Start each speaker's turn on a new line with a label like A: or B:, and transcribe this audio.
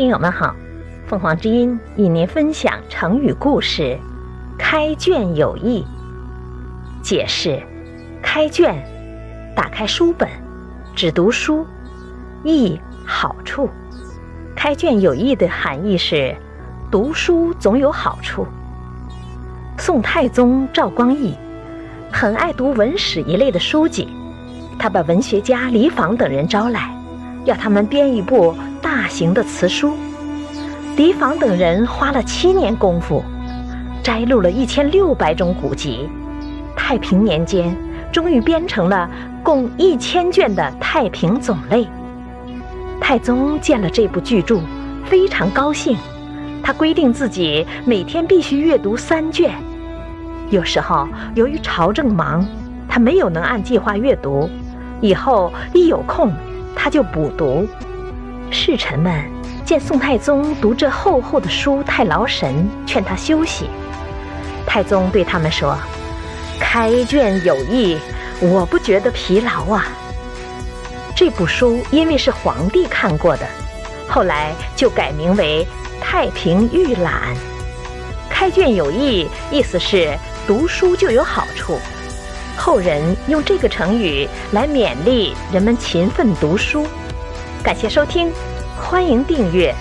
A: 听友们好，凤凰之音与您分享成语故事“开卷有益”。解释：开卷，打开书本，只读书；益，好处。开卷有益的含义是，读书总有好处。宋太宗赵光义很爱读文史一类的书籍，他把文学家李昉等人招来，要他们编一部。大型的词书，李昉等人花了七年功夫，摘录了一千六百种古籍。太平年间，终于编成了共一千卷的《太平种类》。太宗见了这部巨著，非常高兴，他规定自己每天必须阅读三卷。有时候由于朝政忙，他没有能按计划阅读，以后一有空，他就补读。侍臣们见宋太宗读这厚厚的书太劳神，劝他休息。太宗对他们说：“开卷有益，我不觉得疲劳啊。”这部书因为是皇帝看过的，后来就改名为《太平御览》。开卷有益，意思是读书就有好处。后人用这个成语来勉励人们勤奋读书。感谢收听，欢迎订阅。